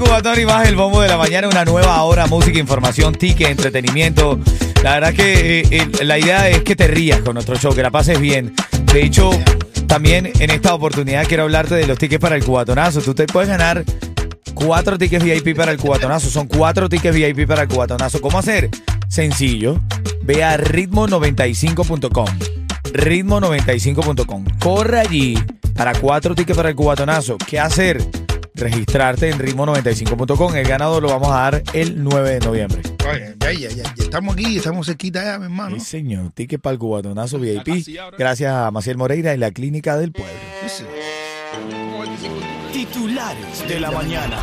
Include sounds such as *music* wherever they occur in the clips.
Cubatón y más el Bombo de la Mañana. Una nueva hora, música, información, ticket, entretenimiento. La verdad que eh, eh, la idea es que te rías con nuestro show, que la pases bien. De hecho, también en esta oportunidad quiero hablarte de los tickets para el cubatonazo. Tú te puedes ganar cuatro tickets VIP para el cubatonazo. Son cuatro tickets VIP para el cubatonazo. ¿Cómo hacer? Sencillo. Ve a ritmo95.com. Ritmo95.com. Corre allí para cuatro tickets para el cubatonazo. ¿Qué hacer? Registrarte en ritmo95.com. El ganado lo vamos a dar el 9 de noviembre. Oye, ya, ya, ya, ya estamos aquí, estamos cerquita ya, mi hermano. Sí, señor. Ticket para el cubatonazo VIP. Gracias a Maciel Moreira y la Clínica del Pueblo. Titulares de la mañana.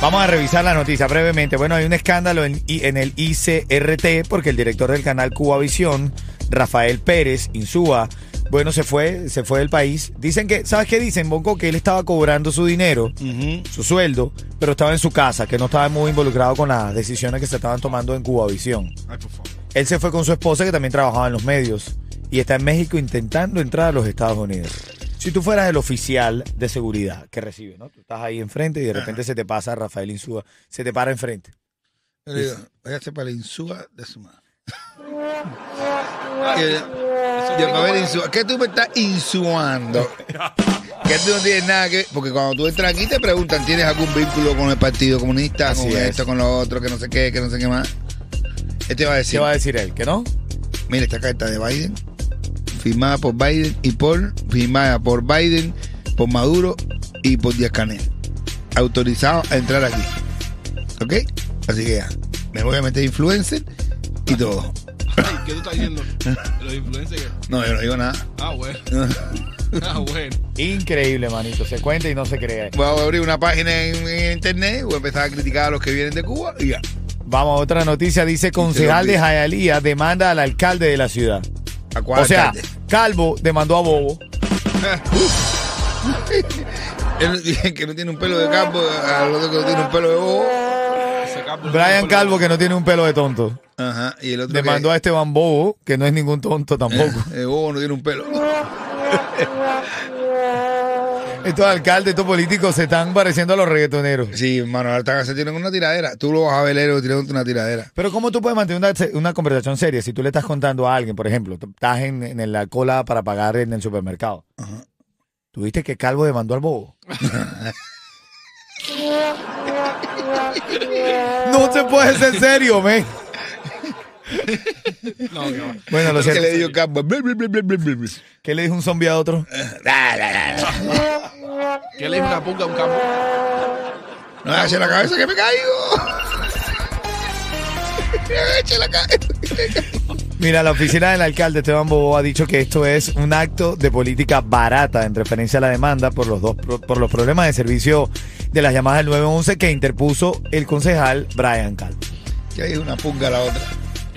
Vamos a revisar la noticia brevemente. Bueno, hay un escándalo en, en el ICRT porque el director del canal Cubavisión, Rafael Pérez Insúa, bueno, se fue, se fue del país. Dicen que, ¿sabes qué dicen, Bonco? Que él estaba cobrando su dinero, su sueldo, pero estaba en su casa, que no estaba muy involucrado con las decisiones que se estaban tomando en Cubavisión. Él se fue con su esposa, que también trabajaba en los medios, y está en México intentando entrar a los Estados Unidos. Si tú fueras el oficial de seguridad que recibe, ¿no? Tú estás ahí enfrente y de repente se te pasa Rafael Insúa, se te para enfrente. Digo, váyase para la insúa de su madre. *laughs* ¿Qué tú me estás insuando? *laughs* Que tú no tienes nada que Porque cuando tú entras aquí te preguntan, ¿tienes algún vínculo con el Partido Comunista? Así con es. esto, con lo otro, que no sé qué, que no sé qué más. Este va a ¿Qué decir, va a decir él? ¿Que no? mira esta carta de Biden, firmada por Biden y por, firmada por Biden, por Maduro y por Díaz Canel. Autorizado a entrar aquí. ¿Ok? Así que ya, me voy a meter influencer ¿Qué tú estás diciendo? ¿Los influencers? No, yo no digo nada. Ah, bueno. *laughs* Ah, bueno. Increíble, manito. Se cuenta y no se cree. Voy a abrir una página en, en internet, voy a empezar a criticar a los que vienen de Cuba y ya. Vamos a otra noticia. Dice concejal de. Jayalía demanda al alcalde de la ciudad. ¿A cuál O sea, alcalde? Calvo demandó a Bobo. *laughs* Él dice que no tiene un pelo de campo, al otro que no tiene un pelo de bobo. Brian Calvo, que no tiene un pelo de tonto. Ajá, y el otro Demandó a Esteban Bobo, que no es ningún tonto tampoco. que, el bobo no tiene un pelo. *laughs* Estos alcaldes, estos políticos se están pareciendo a los reggaetoneros. Sí, hermano, ahora están- se tienen una tiradera. Tú lo vas a ver, Lero, tirándote una tiradera. Pero ¿cómo tú puedes mantener una, una conversación seria si tú le estás contando a alguien, por ejemplo, estás en, en la cola para pagar en el supermercado? ¿Tú viste que Calvo demandó al bobo? *laughs* *laughs* no se puede ser serio, men. No, va. Bueno, lo ¿Qué cierto. le dio campo? ¿Qué le dijo un zombie a otro? *laughs* ¿Qué le dijo una punga a un campo? No agache la cabeza que me caigo. *laughs* Agache la cabeza. Mira, la oficina del alcalde Esteban Bobo ha dicho que esto es un acto de política barata en referencia a la demanda por los dos por los problemas de servicio de las llamadas del 911 que interpuso el concejal Brian Calvo. Que hay una pulga a la otra.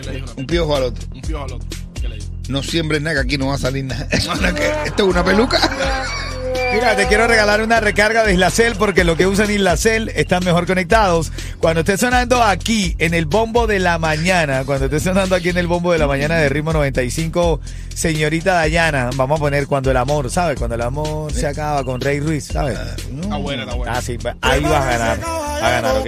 ¿Qué le dijo una Un piojo al otro. Un piojo al otro. ¿Qué le dijo? No siembres nada, que aquí no va a salir nada. *laughs* ¿Esto es una peluca? *laughs* Mira, te quiero regalar una recarga de Islacel porque los que usan Islacel están mejor conectados. Cuando esté sonando aquí en el bombo de la mañana, cuando esté sonando aquí en el bombo de la mañana de ritmo 95, señorita Dayana, vamos a poner cuando el amor, ¿sabes? Cuando el amor se acaba con Rey Ruiz, ¿sabes? Está buena, está buena. Ah, sí, pues, ahí vas a ganar. A ganar, ¿ok?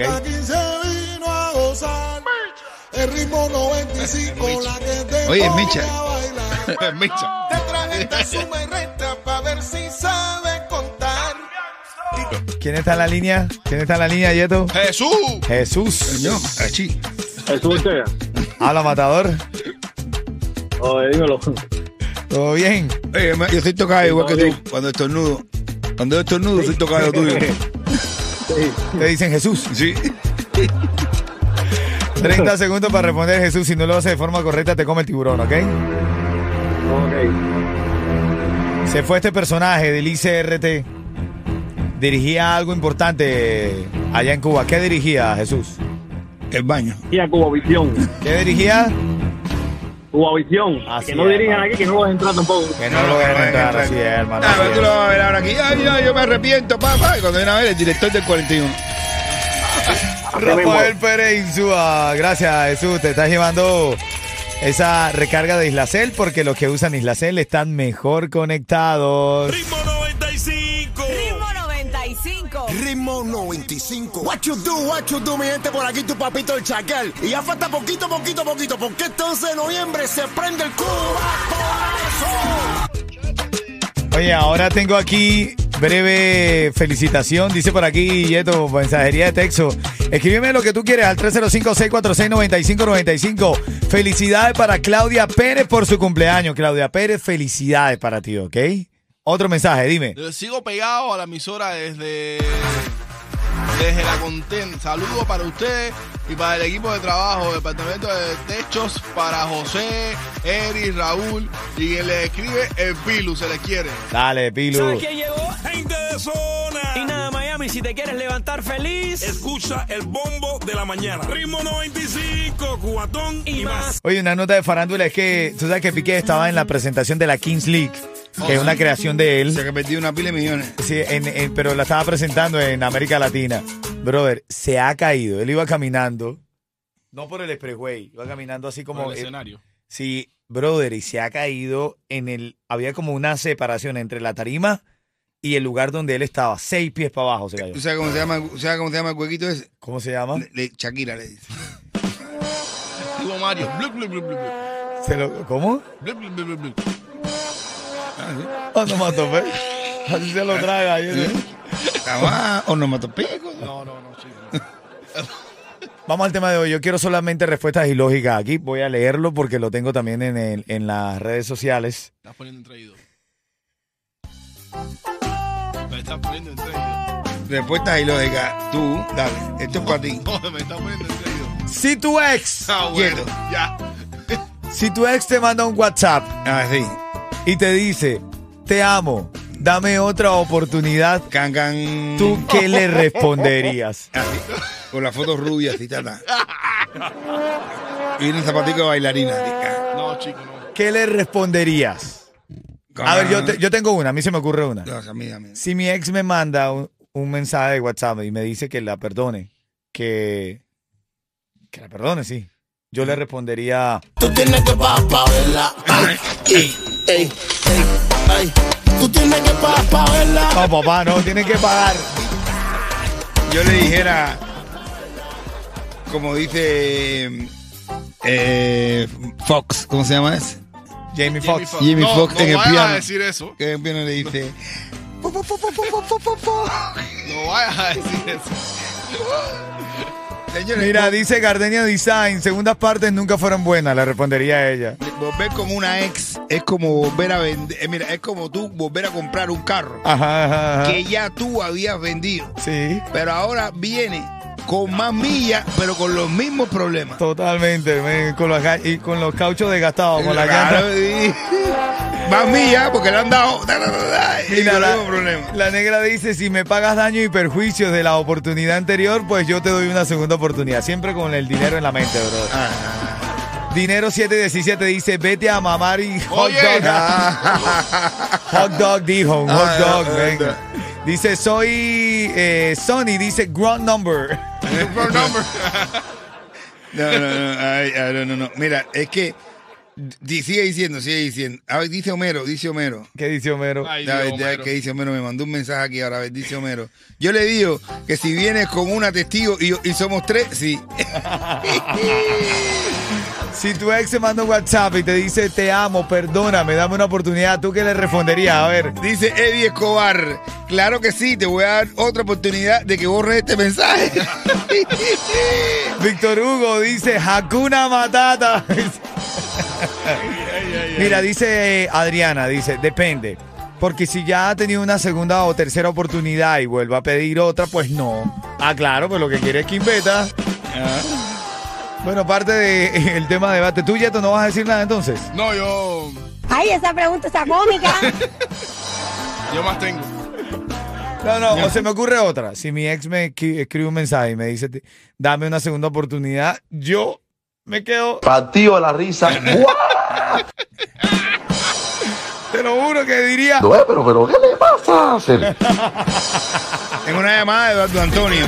El ritmo 95, la que te Oye, Micha. *laughs* Micha. Te traje esta suma y resta pa' ver si sabe contar. ¿Quién está en la línea? ¿Quién está en la línea, Yeto? Jesús. Jesús. Así. Jesús Ortega. Habla, matador. Oye, dímelo. ¿Todo bien? Oye, yo soy tocado igual que tú. Cuando estornudo. Cuando yo estornudo, soy tocado tuyo. *laughs* Te dicen Jesús. Sí. 30 segundos para responder Jesús. Si no lo hace de forma correcta, te come el tiburón, ¿ok? Ok. Se fue este personaje del ICRT. Dirigía algo importante allá en Cuba. ¿Qué dirigía, Jesús? El baño. Y a Cubavisión. ¿Qué dirigía? Cubavisión. Así que no es, dirijan hermano. aquí, que no los entrar tampoco. Que no lo voy a no, entrar así, no. hermano. Ah, así pero tú es. lo vas a ver ahora aquí. Ay, no, yo me arrepiento, papá. Y cuando viene a ver, el director del 41. Rafael Pérez Insúa. Gracias, Jesús. Te estás llevando esa recarga de Islacel porque los que usan Islacel están mejor conectados. Ritmo 95. Ritmo 95. Ritmo 95. What you do, what you do, mi gente, por aquí tu papito el chacal. Y ya falta poquito, poquito, poquito, porque este 11 de noviembre se prende el Cuba Corazón. Oye, ahora tengo aquí breve felicitación. Dice por aquí, Yeto, mensajería de texto. Escríbeme lo que tú quieres al 305-646-9595. Felicidades para Claudia Pérez por su cumpleaños. Claudia Pérez, felicidades para ti, ¿ok? Otro mensaje, dime. Yo sigo pegado a la emisora desde, desde la content. Saludos para ustedes y para el equipo de trabajo, departamento de techos, para José, Eri, Raúl y quien le escribe el Pilu, se les quiere. Dale, Pilu. Gente de zona. Y nada, Miami, si te quieres levantar feliz. Escucha el bombo de la mañana. Ritmo 95, cubatón y, Y más. más. Oye, una nota de farándula es que tú sabes que Piqué estaba en la presentación de la Kings League, que es una creación de él. Se que perdió una pila de millones. Sí, en- en- pero la estaba presentando en América Latina. Brother, se ha caído. Él iba caminando, no por el expressway, iba caminando así como... Como el eh, escenario. sí, brother, y se ha caído en el... Había como una separación entre la tarima y el lugar donde él estaba. Seis pies para abajo se cayó. ¿Tú sabes cómo se llama, ¿sabes cómo se llama el huequito ese? ¿Cómo se llama? Le- le- Shakira le dice. Digo Mario. Blup, blup, blup, Se lo- blup. Onomatope. Así se lo traga. sé. Ah, onomatopeico. No, no, no, chico. *laughs* Vamos al tema de hoy. Yo quiero solamente respuestas ilógicas aquí. Voy a leerlo porque lo tengo también en, el- en las redes sociales. Estás poniendo en traído. Me estás poniendo en. Respuestas ilógicas. Tú, dale. Esto es para ti. No, me estás poniendo en traído. Si tu ex, Ah, bueno, Quieto. ya. si tu ex te manda un WhatsApp Ah, sí. y te dice, te amo, dame otra oportunidad, Can, can. ¿tú qué le responderías? *laughs* Así. Con la foto rubia, así, tata. *laughs* Y un zapatico de bailarina. así, ah. No, chico, no. ¿Qué le responderías? A ver, yo, te- yo tengo una, a mí se me ocurre una. No, a mí, a mí. Si mi ex me manda un, un mensaje de WhatsApp y me dice que la perdone, que, que la perdone, sí. Yo le respondería, Tú tienes que pa, pa verla. Ay, ey, ey, ey, ay. Tú tienes que pa, pa verla. no, papá, no, tienes que pagar. Yo le dijera, como dice eh, Fox, ¿cómo se llama ese? Jamie Foxx. Foxx. Jamie no, Foxx no en el vayas piano. a decir eso. Que en el piano le dice, *laughs* No vayas a decir eso. señores, Mira, dice Gardenia Design, segundas partes nunca fueron buenas, le respondería a ella. volver como una ex es como volver a vender, eh, mira, es como tú volver a comprar un carro Ajá, ajá, ajá. que ya tú habías vendido, Sí, pero ahora viene con más millas, pero con los mismos problemas. totalmente, men, con los, y con los cauchos desgastados, con la Claro. Más *laughs* millas porque le han dado y Mira, la, la negra dice, si me pagas daño y perjuicios de la oportunidad anterior, pues yo te doy una segunda oportunidad. Siempre con el dinero en la mente, bro. Ah, Dinero 717 dice, vete a mamar y hot Oye. dog. *laughs* hot dog dijo, un hot Ah, dog, ah, venga. Dice, soy eh, Sony, dice Grunt Number. *laughs* Phone number. *laughs* No, no, no, ay, ay, no, no, no. Mira, es que sigue diciendo, sigue diciendo. A ver, dice Homero, dice Homero. ¿Qué dice Homero? Ay, A ver, Homero. que dice Homero, me mandó un mensaje aquí ahora, a ver, dice Homero. Yo le digo que si vienes con una testigo y, y somos tres, sí. *laughs* Si tu ex te manda un WhatsApp y te dice, te amo, perdóname, dame una oportunidad, ¿tú qué le responderías? A ver. Dice Eddie Escobar, claro que sí, te voy a dar otra oportunidad de que borres este mensaje. *laughs* Víctor Hugo dice, Hakuna Matata. *laughs* Mira, dice Adriana, dice, depende. Porque si ya ha tenido una segunda o tercera oportunidad y vuelve a pedir otra, pues no. Ah, claro, pues lo que quiere es Quimbeta. Bueno, parte del tema de debate. ¿Tú, Yeto, no vas a decir nada entonces? No, yo, Ay, esa pregunta está cómica. *laughs* yo más tengo. No, no, o se me ocurre otra. Si mi ex me escri- escribe un mensaje y me dice, "Te- dame una segunda oportunidad, yo me quedo, Partido la risa. *laughs* te lo juro que diría, No, pero, pero, ¿qué le pasa? *laughs* Tengo una llamada de Eduardo Antonio.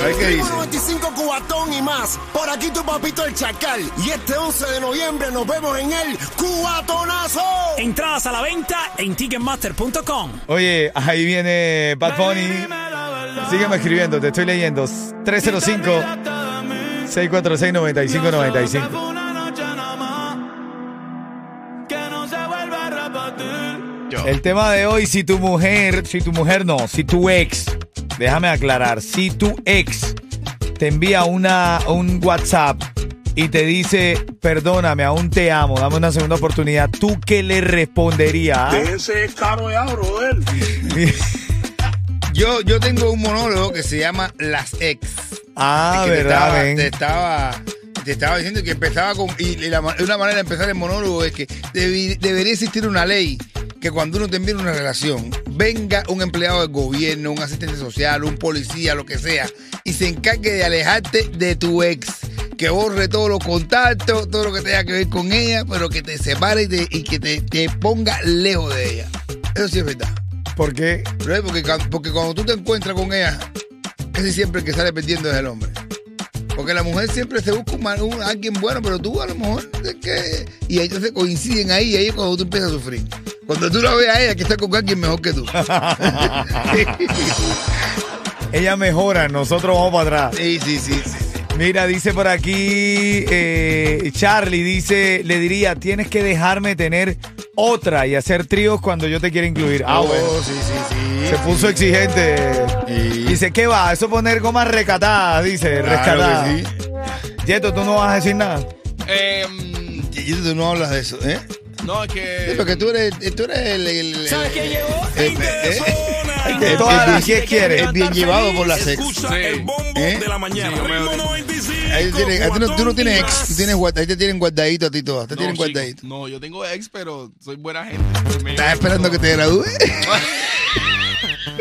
A ver qué dice. 95 Cubatón y más. Por aquí tu papito el Chacal. Y este 11 de noviembre nos vemos en el Cubatonazo. Entradas a la venta en Ticketmaster.com. oye, ahí viene Bad Bunny. Sígueme escribiendo, te estoy leyendo. 305-646-9595. El tema de hoy, si tu mujer, si tu mujer no, si tu ex, déjame aclarar, si tu ex te envía una, un WhatsApp y te dice, perdóname, aún te amo, dame una segunda oportunidad, ¿tú qué le responderías? ah? Ese caro ya, brother. Yo, yo tengo un monólogo que se llama Las Ex. Ah, que te verdad, estaba, ven. te estaba, te estaba diciendo que empezaba con. Y, la, una manera de empezar el monólogo es que debi- debería existir una ley que cuando uno termina una relación, venga un empleado del gobierno, un asistente social, un policía, lo que sea, y se encargue de alejarte de tu ex. Que borre todos los contactos, todo lo que tenga que ver con ella, pero que te separe y, te- y que te, te ponga lejos de ella. Eso sí es verdad. ¿Por qué? Porque, porque cuando tú te encuentras con ella, casi siempre el que sale perdiendo es el hombre. Porque la mujer siempre se busca un, alguien bueno, pero tú a lo mejor que. Y entonces coinciden ahí y ahí es cuando tú empiezas a sufrir. Cuando tú la ves a ella que está con alguien mejor que tú. *laughs* Ella mejora, nosotros vamos para atrás. sí, sí, sí, sí. Mira, dice por aquí eh, Charlie, dice, le diría, tienes que dejarme tener otra y hacer tríos cuando yo te quiera incluir. Ah, Oh, bueno. sí, sí, sí. Se puso exigente. Sí. Dice, ¿qué va? Eso poner gomas recatadas, dice, Claro rescatadas. que sí. Yeto, tú no vas a decir nada. Em, Y tú no hablas de eso, ¿eh? No, es Sí, que. porque tú eres, tú eres el. el- el- ¿Sabes quién llegó? eh, *laughs* que el- las diez quieren. el bien llevado por la sex. Escucha Sí. el bombo ¿Eh? de la mañana. Sí, Ritmo 95, Ahí tienen- ahí tú, no, tú no tienes ex, tú tienes, ahí te tienen guardadito a ti todas, te No, tienen chico, guardadito. no, yo tengo ex, pero soy buena gente. Me- ¿Estás esperando que te gradúes? *laughs* *laughs*